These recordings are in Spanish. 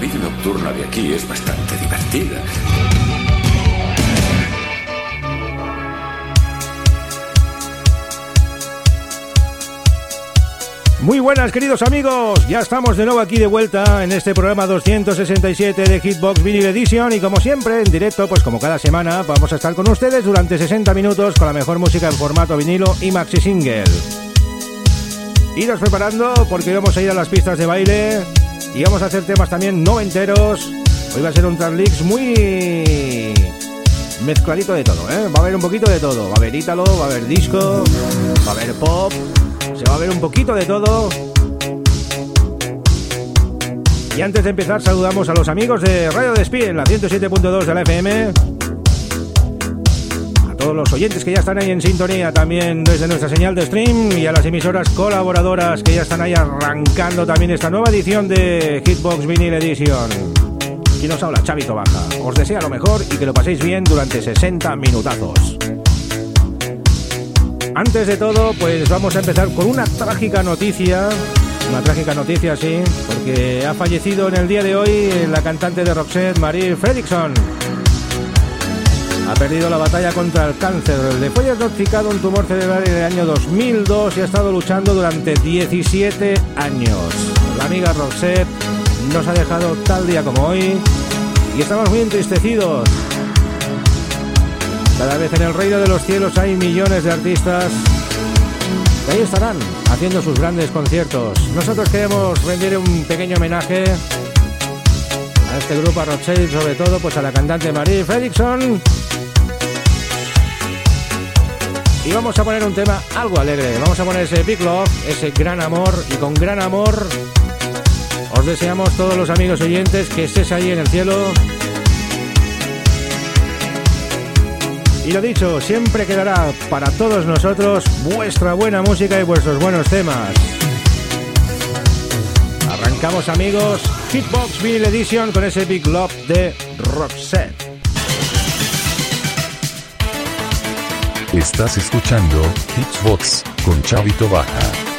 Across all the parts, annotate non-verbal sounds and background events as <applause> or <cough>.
Vida nocturna de aquí es bastante divertida. Muy buenas queridos amigos, ya estamos de nuevo aquí de vuelta en este programa 267 de Hitbox Vinyl Edition y como siempre en directo, pues como cada semana vamos a estar con ustedes durante 60 minutos con la mejor música en formato vinilo y maxi single. Iros preparando porque vamos a ir a las pistas de baile y vamos a hacer temas también noventeros. Hoy va a ser un Translix muy mezcladito de todo, ¿eh? Va a haber un poquito de todo. Va a haber ítalo, va a haber disco, va a haber pop, se va a ver un poquito de todo. Y antes de empezar saludamos a los amigos de Radio Despí en la 107.2 de la FM. Todos los oyentes que ya están ahí en sintonía también desde nuestra señal de stream y a las emisoras colaboradoras que ya están ahí arrancando también esta nueva edición de Hitbox Vinyl Edition. Aquí nos habla Chavito Baja. Os desea lo mejor y que lo paséis bien durante 60 minutazos. Antes de todo, pues vamos a empezar con una trágica noticia. Una trágica noticia, sí, porque ha fallecido en el día de hoy la cantante de Roxette, Marie Fredrickson. Ha perdido la batalla contra el cáncer. Le fue diagnosticado un tumor cerebral en el año 2002 y ha estado luchando durante 17 años. La amiga Roxette nos ha dejado tal día como hoy y estamos muy entristecidos. Cada vez en el reino de los cielos hay millones de artistas que ahí estarán haciendo sus grandes conciertos. Nosotros queremos rendir un pequeño homenaje a este grupo, a Rothschild, sobre todo pues a la cantante Marie Fredrickson. Y vamos a poner un tema algo alegre. Vamos a poner ese Big Love, ese gran amor. Y con gran amor os deseamos todos los amigos oyentes que estés ahí en el cielo Y lo dicho, siempre quedará para todos nosotros vuestra buena música y vuestros buenos temas. Arrancamos amigos, Hitbox Vinyl Edition con ese Big Love de Roxette. Estás escuchando Hitbox con Chavito Baja.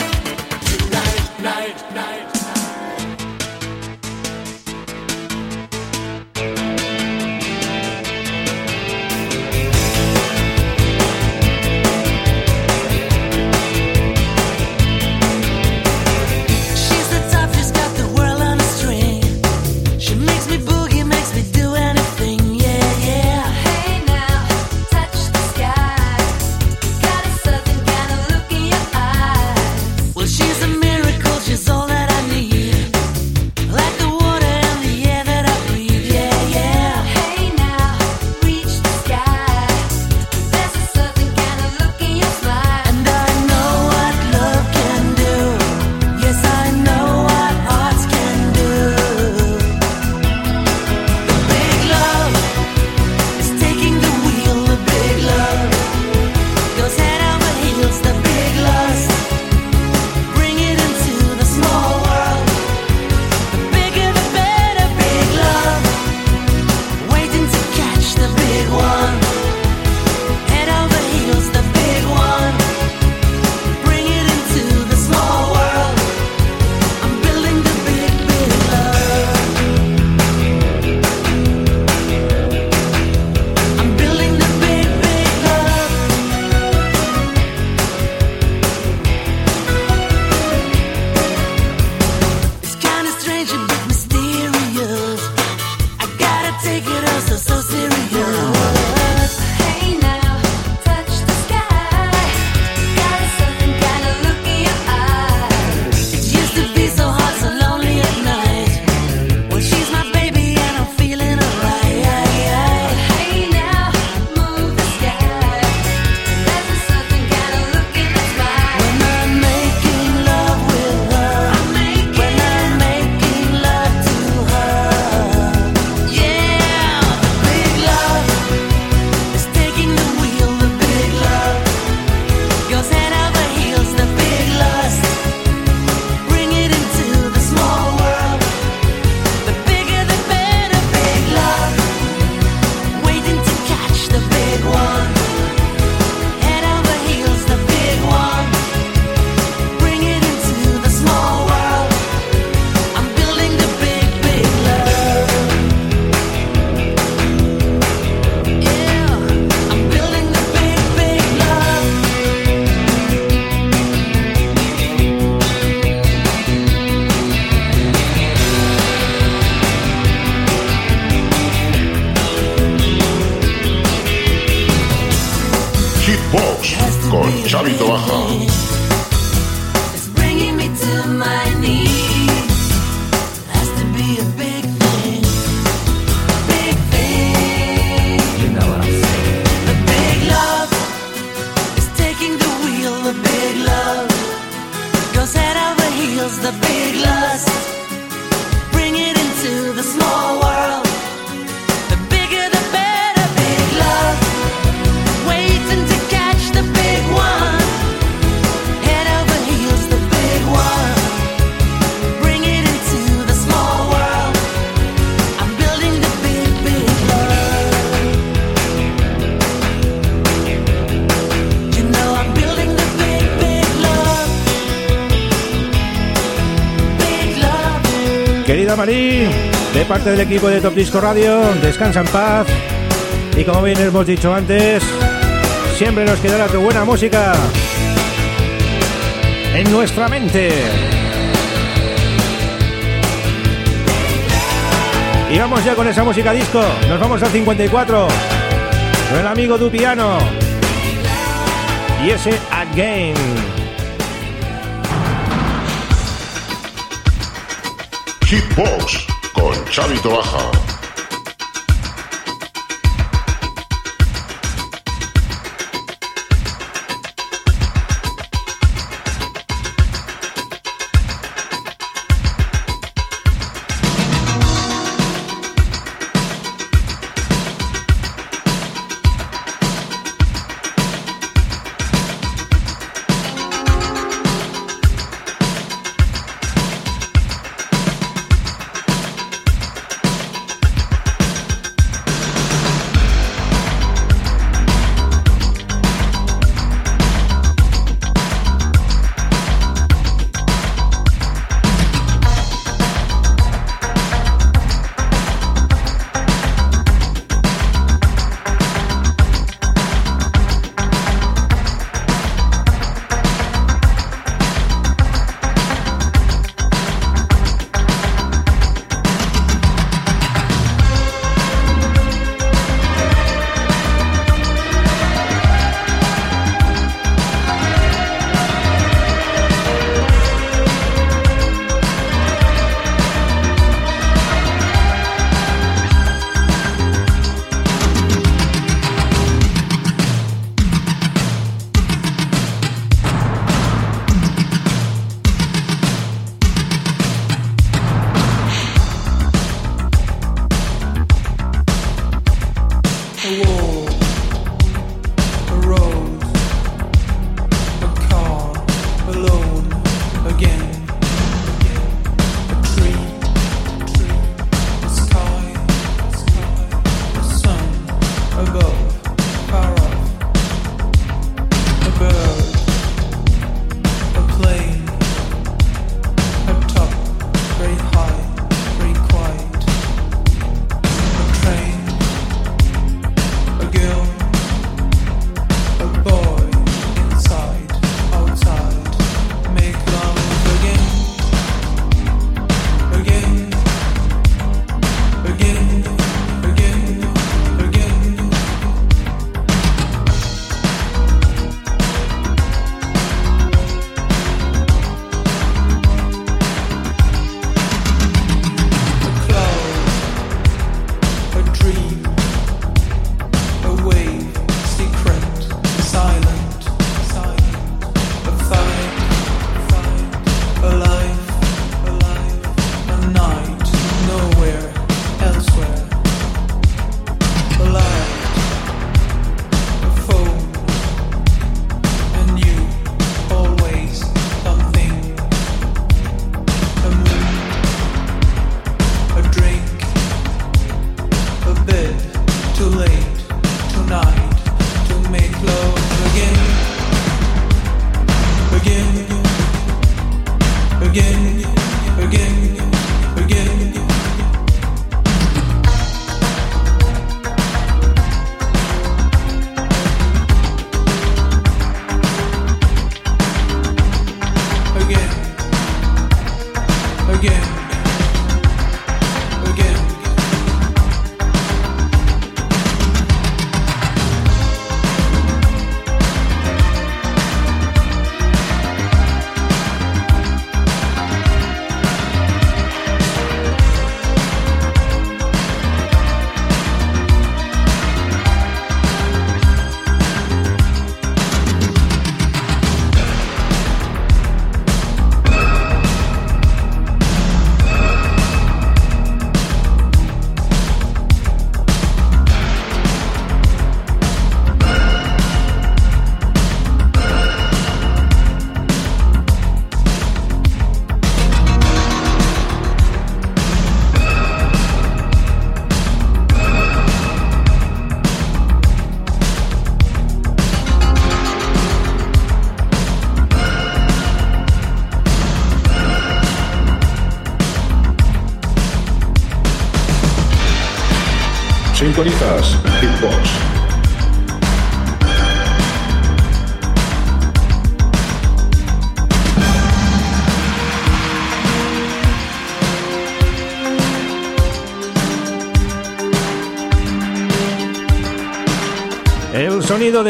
De parte del equipo de Top Disco Radio, descansa en paz. Y como bien hemos dicho antes, siempre nos quedará tu buena música en nuestra mente. Y vamos ya con esa música disco. Nos vamos al 54. Con el amigo Du Piano. Y ese Again. Hitbox con Chavito Baja.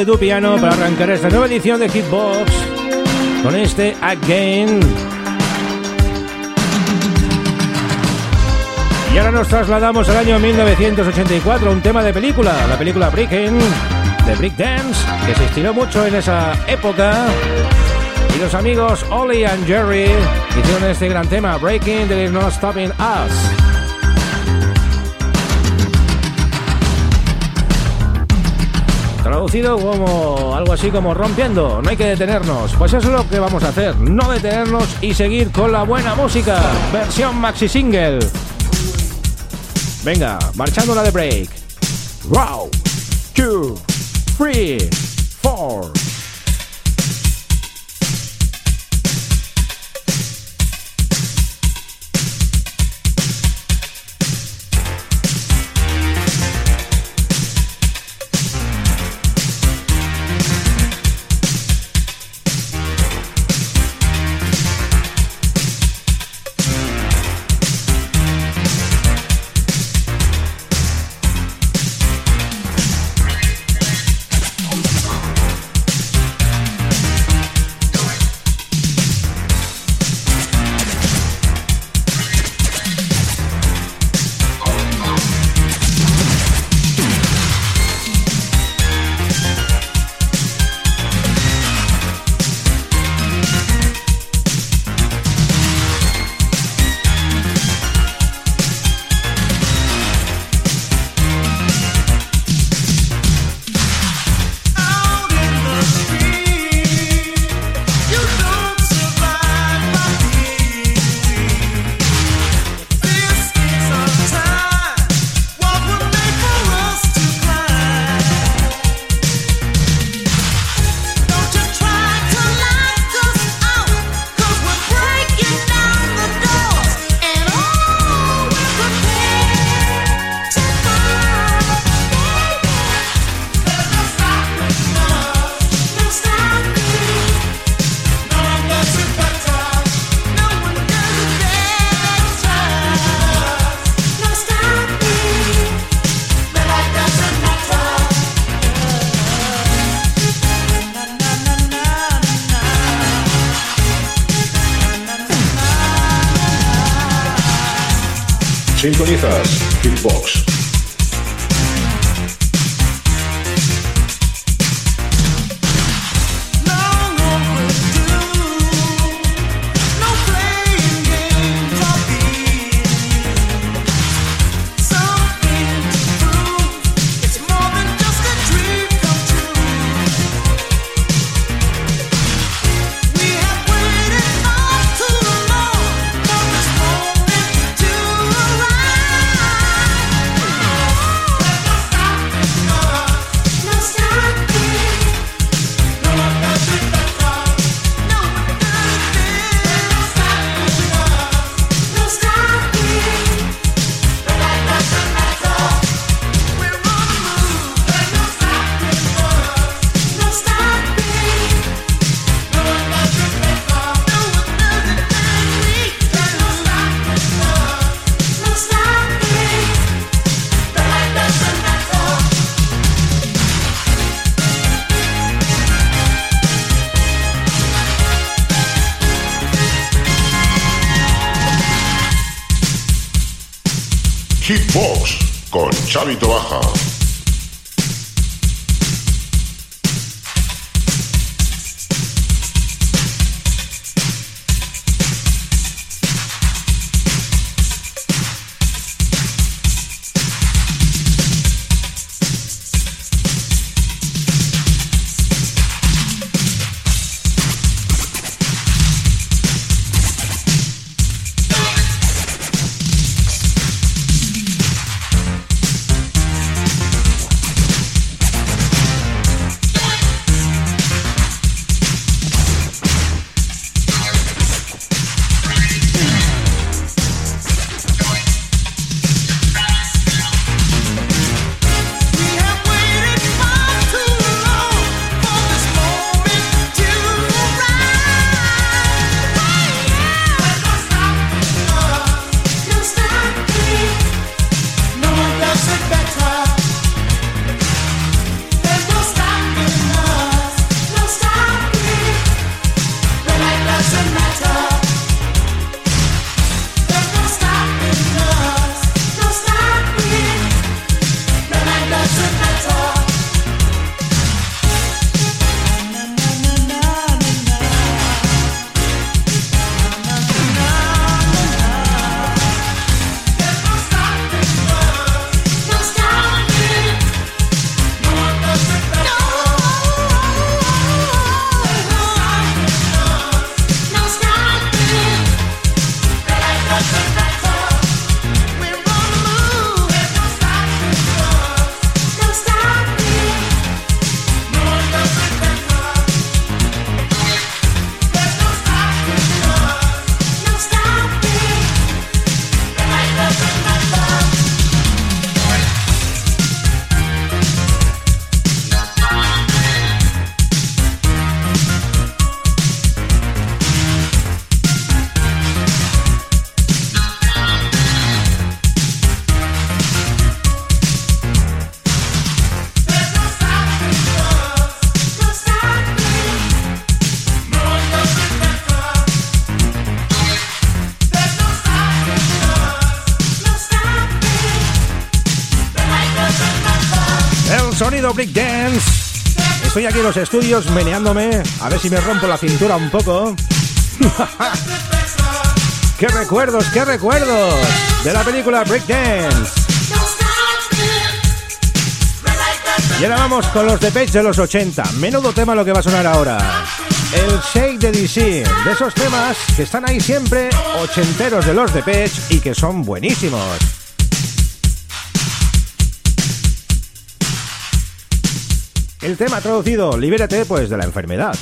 De tu piano para arrancar esta nueva edición de Hitbox con este Again. Y ahora nos trasladamos al año 1984, un tema de película, la película Breaking de Brick Dance, que se estiró mucho en esa época. Y los amigos Ollie and Jerry hicieron este gran tema, Breaking, There is no stopping us. Traducido como algo así como rompiendo, no hay que detenernos. Pues eso es lo que vamos a hacer, no detenernos y seguir con la buena música. Versión maxi single. Venga, marchando la de break. Wow, two, three, Chavito en los estudios meneándome, a ver si me rompo la cintura un poco. <laughs> ¡Qué recuerdos, qué recuerdos! De la película Breakdance. Y ahora vamos con los de Page de los 80. Menudo tema lo que va a sonar ahora. El Shake de DC. De esos temas que están ahí siempre, ochenteros de los de Page y que son buenísimos. El tema traducido, libérate pues de la enfermedad.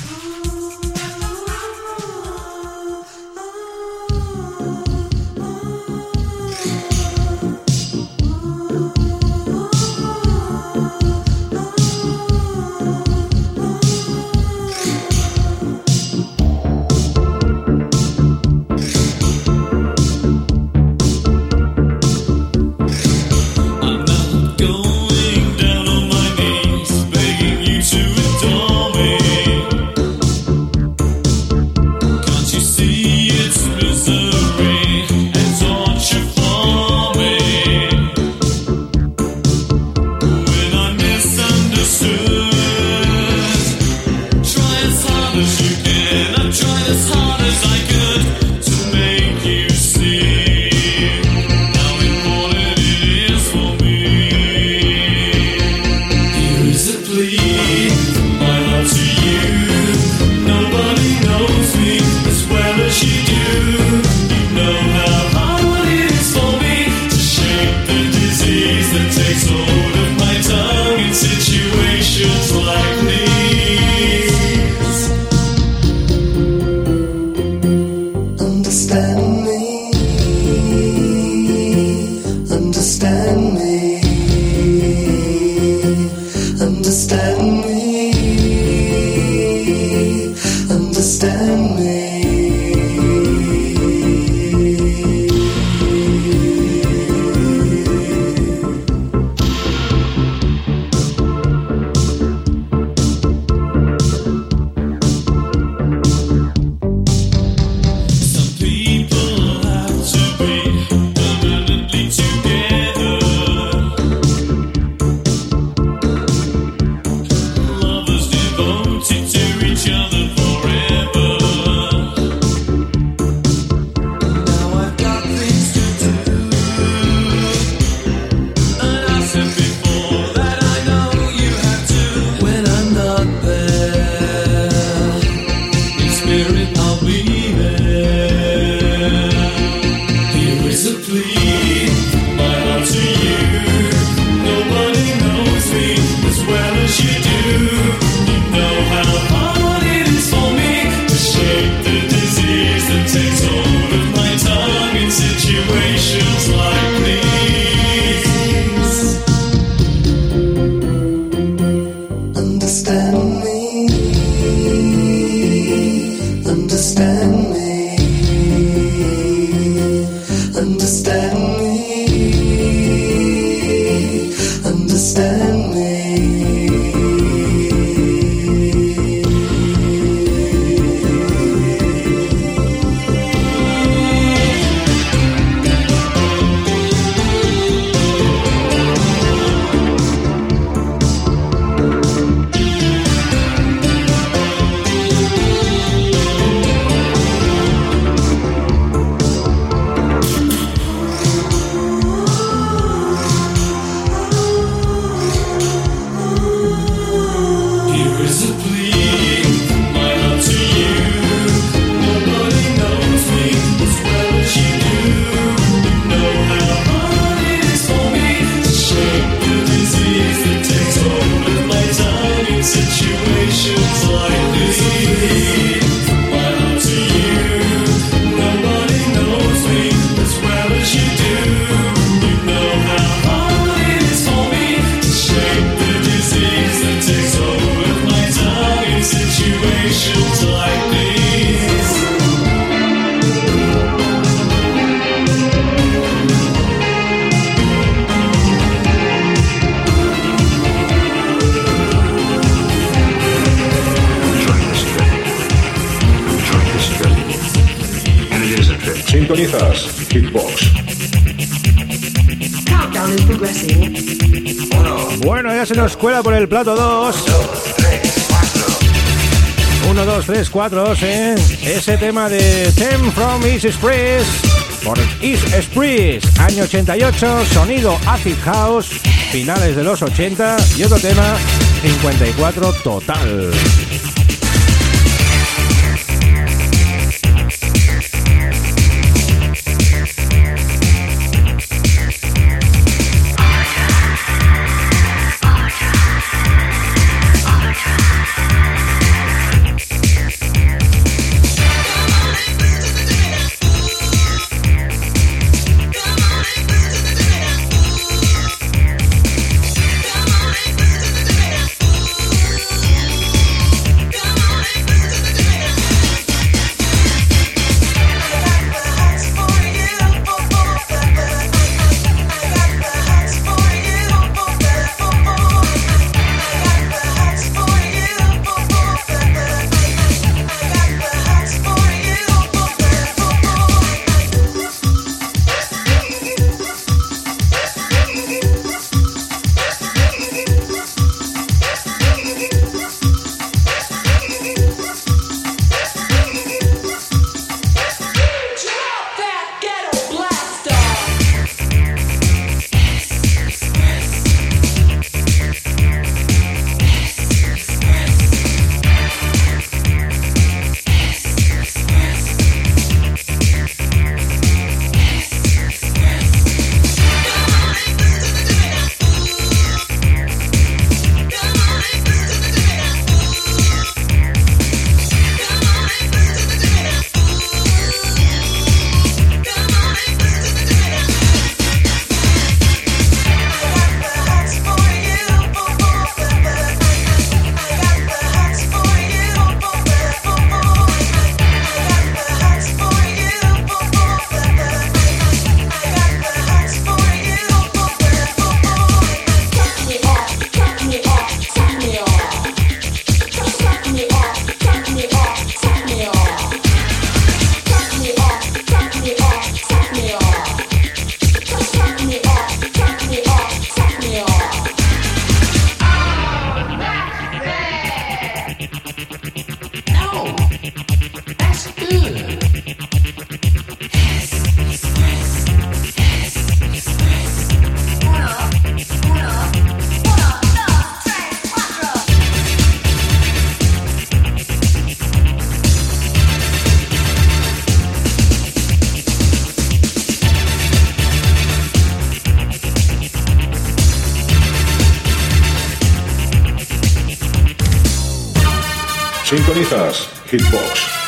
Stand. me. Bueno, ya se nos cuela por el plato 2. 1, 2, 3, 4, ¿eh? Ese tema de Them from East Express por East Express, año 88, sonido acid house, finales de los 80 y otro tema 54 total. Sintonizas Hitbox.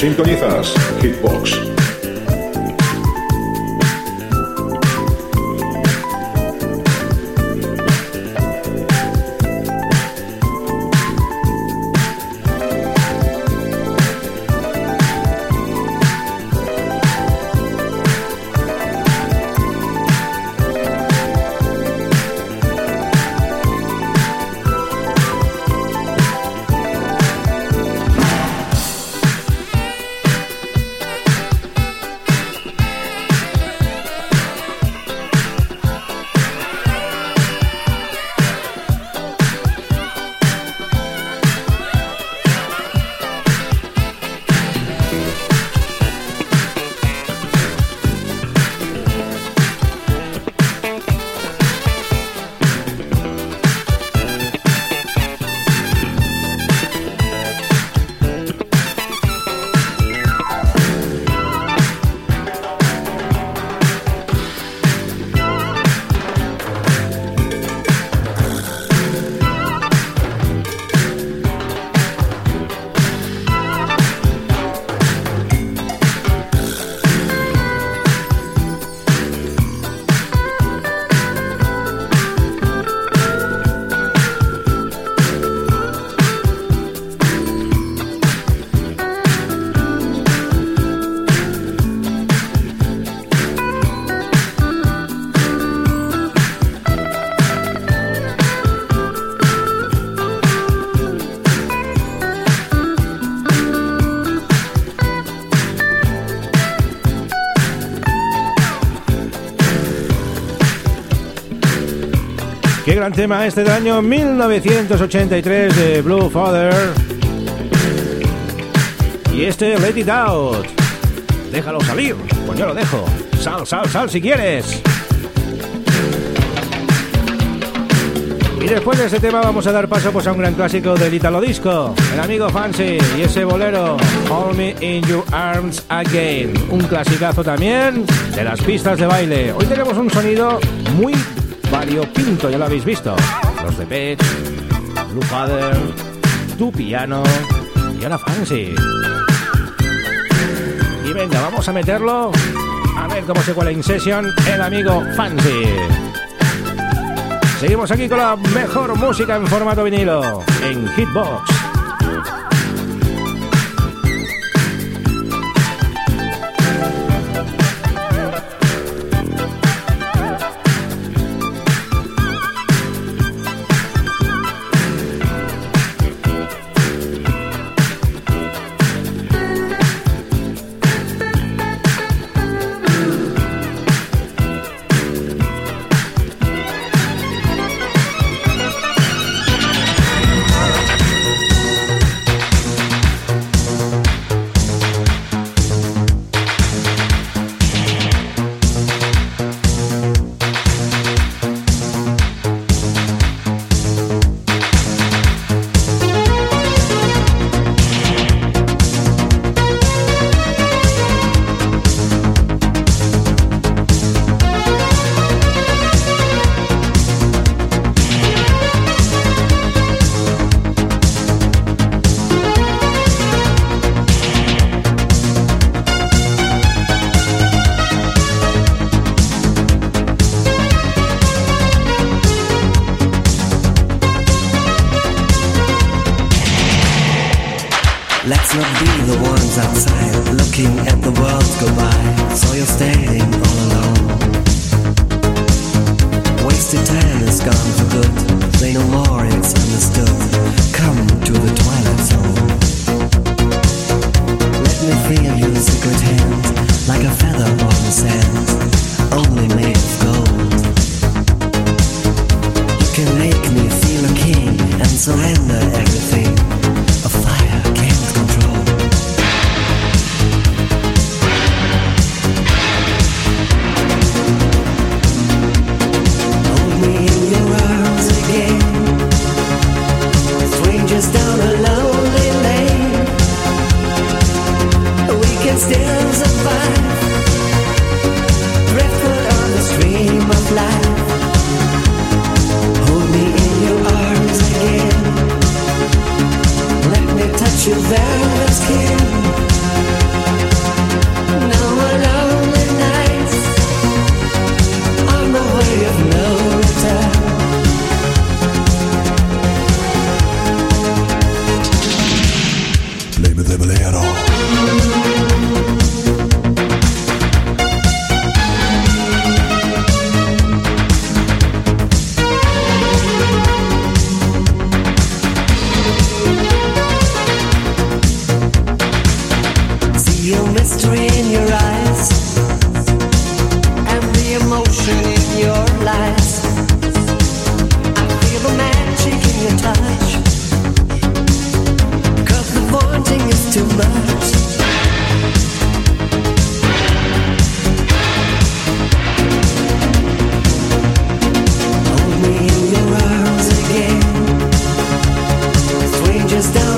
Sintonizas Hitbox. Gran tema este del año 1983 de Blue Father. Y este Let It Out. Déjalo salir. Pues yo lo dejo. Sal, sal, sal si quieres. Y después de este tema vamos a dar paso pues, a un gran clásico del Italo Disco, el amigo Fancy y ese bolero Hold Me In Your Arms Again, un clasicazo también de las pistas de baile. Hoy tenemos un sonido muy variopinto, ya lo habéis visto. Los de Pet, Blue Father, Tu Piano y ahora Fancy. Y venga, vamos a meterlo a ver cómo se cuela in session el amigo Fancy. Seguimos aquí con la mejor música en formato vinilo en Hitbox. so you stay is down.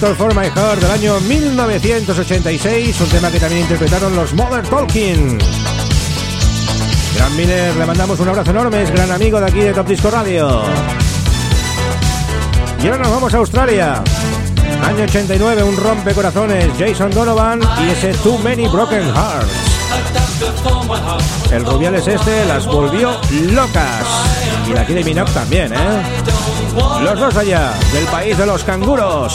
Doctor for My Heart del año 1986, un tema que también interpretaron los Mother Talking. Gran Miller, le mandamos un abrazo enorme, es gran amigo de aquí de Top Disco Radio. Y ahora nos vamos a Australia. Año 89, un rompecorazones, Jason Donovan y ese Too Many Broken Hearts. El Rubiales este las volvió locas. Y la Kylie Minogue también, ¿eh? Los dos allá, del país de los canguros.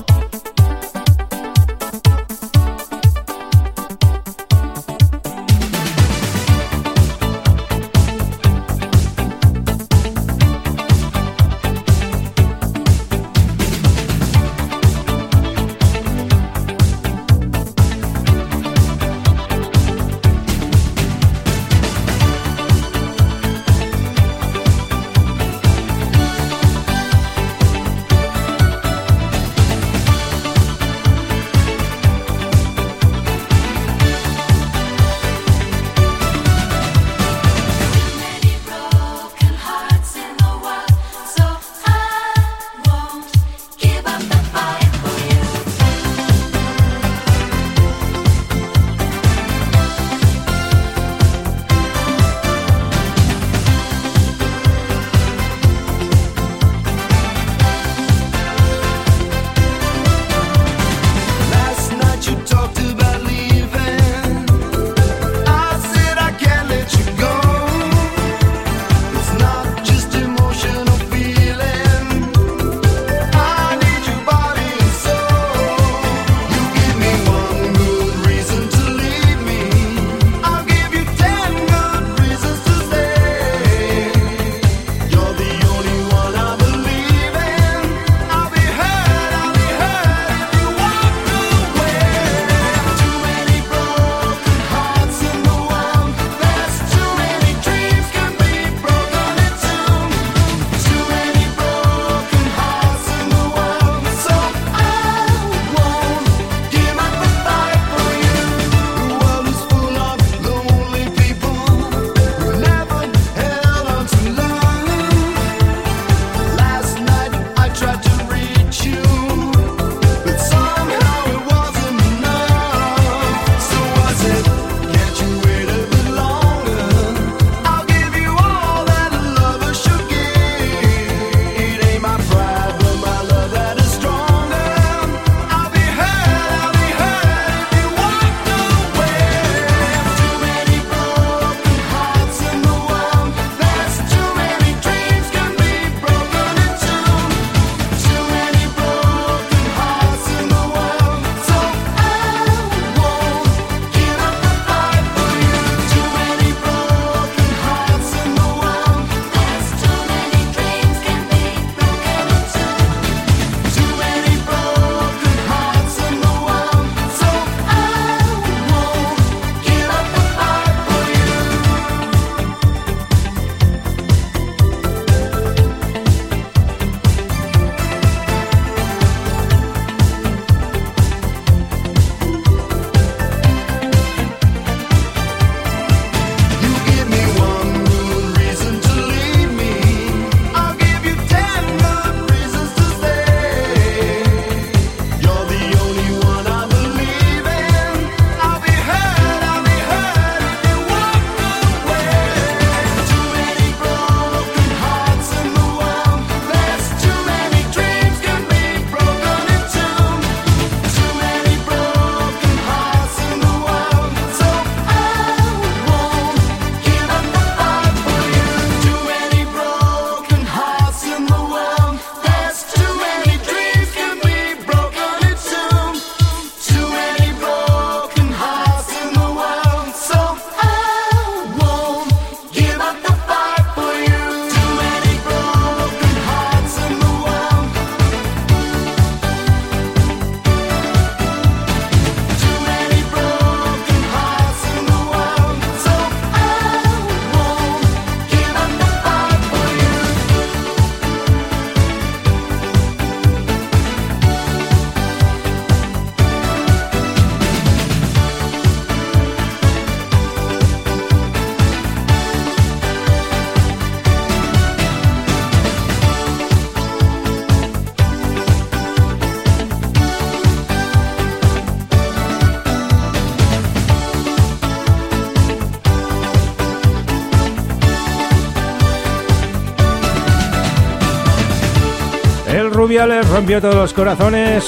rompió todos los corazones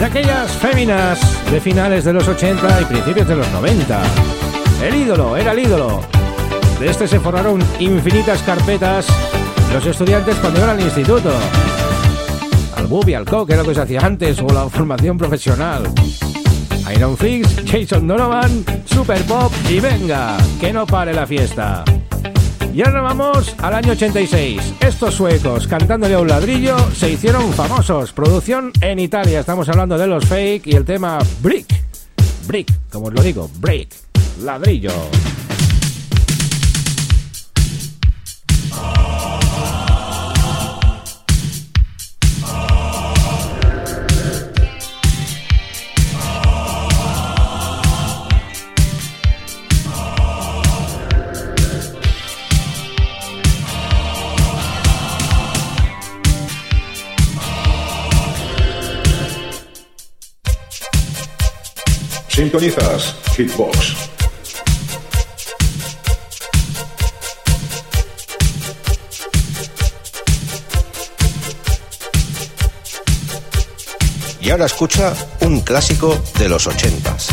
de aquellas féminas de finales de los 80 y principios de los 90. El ídolo era el ídolo. De este se forraron infinitas carpetas los estudiantes cuando iban al instituto. Al booby, al co, que era lo que se hacía antes, o la formación profesional. Iron Fix, Jason Donovan, Super Pop y venga, que no pare la fiesta. Y ahora vamos al año 86. Estos suecos, cantándole a un ladrillo, se hicieron famosos. Producción en Italia. Estamos hablando de los fake y el tema Brick. Brick, como os lo digo, Brick. Ladrillo. Sintonizas Hitbox. Y ahora escucha un clásico de los ochentas.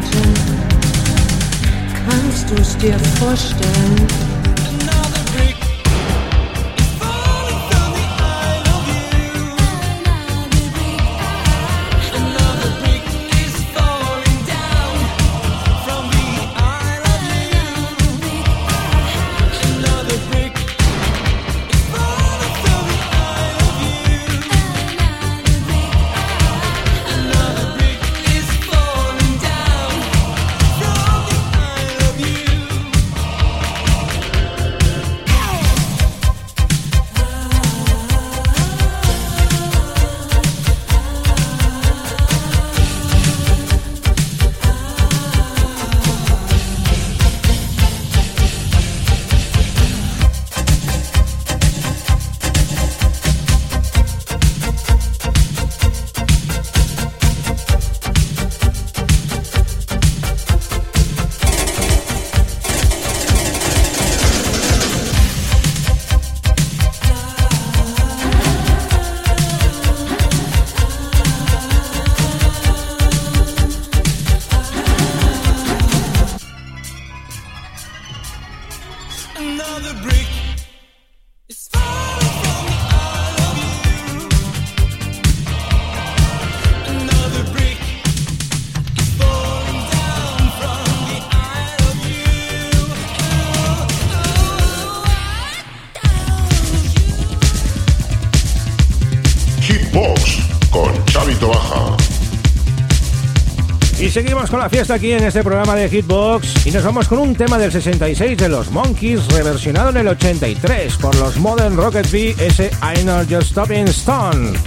Seiten. Kannst du es dir vorstellen? Seguimos con la fiesta aquí en este programa de Hitbox y nos vamos con un tema del 66 de los Monkeys reversionado en el 83 por los Modern Rocket B, ese I Know Just Stopping Stone.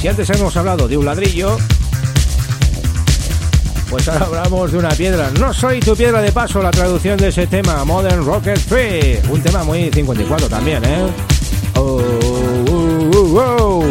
Si antes hemos hablado de un ladrillo, pues ahora hablamos de una piedra. No soy tu piedra de paso, la traducción de ese tema, Modern Rocket 3. Un tema muy 54 también, ¿eh? Oh, oh, oh,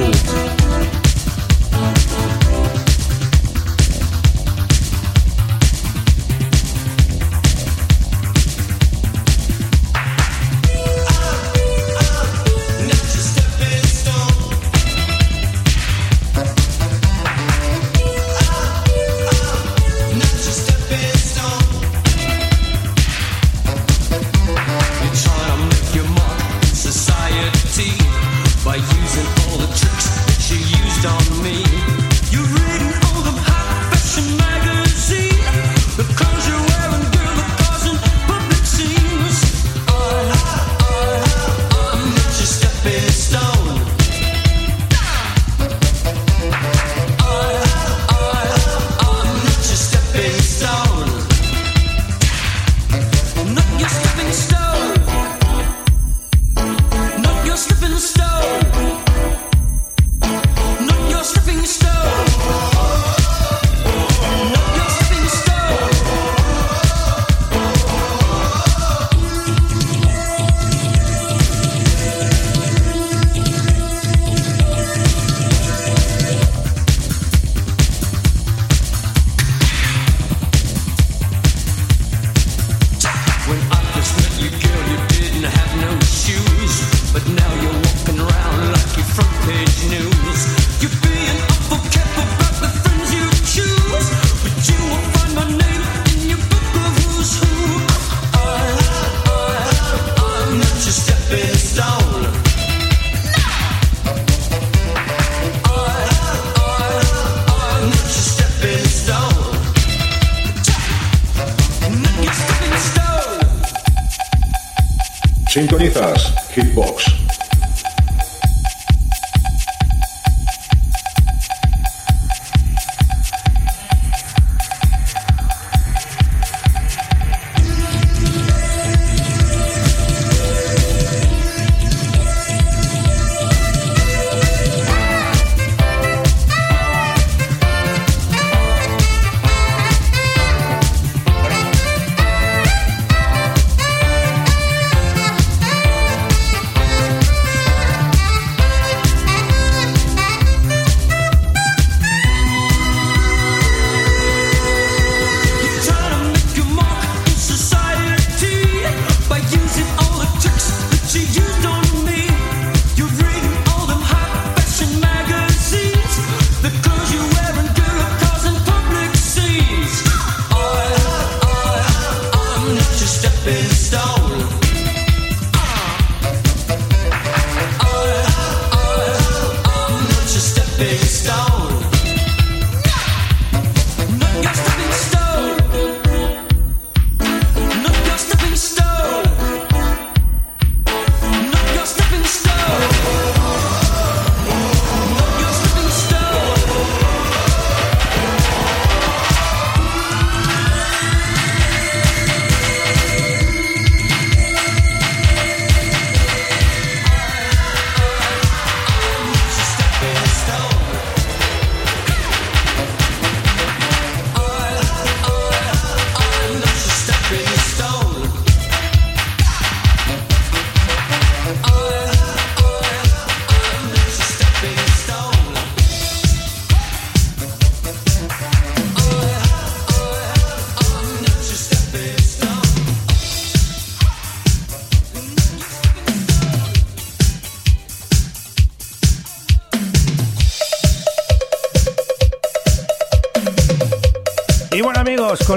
Sintonizas Hitbox.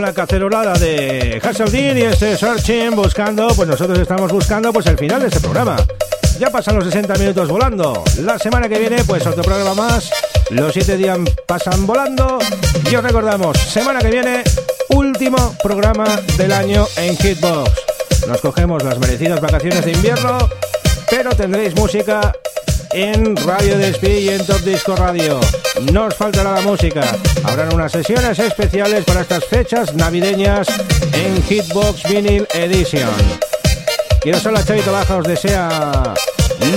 La cacerolada de Hasseldean y este Searching buscando, pues nosotros estamos buscando pues el final de este programa. Ya pasan los 60 minutos volando. La semana que viene pues otro programa más. Los 7 días pasan volando. Y os recordamos, semana que viene, último programa del año en Hitbox. Nos cogemos las merecidas vacaciones de invierno, pero tendréis música en Radio Despí y en Top Disco Radio. Nos faltará la música. Habrán unas sesiones especiales para estas fechas navideñas en Hitbox Vinyl Edition. Quiero solo Chavito Baja os desea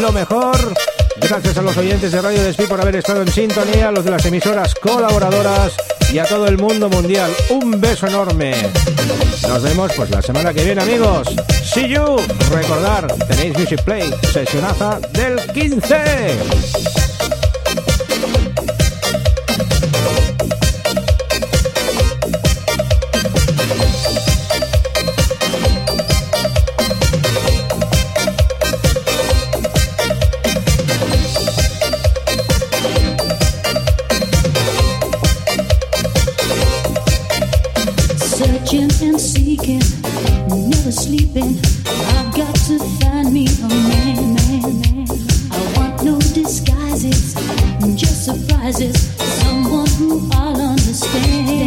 lo mejor. Gracias a los oyentes de Radio Despí por haber estado en sintonía, a los de las emisoras colaboradoras y a todo el mundo mundial. Un beso enorme. Nos vemos pues la semana que viene, amigos. See you. Recordar, tenéis Music Play, sesionaza del 15. Surprises. Someone who I'll understand.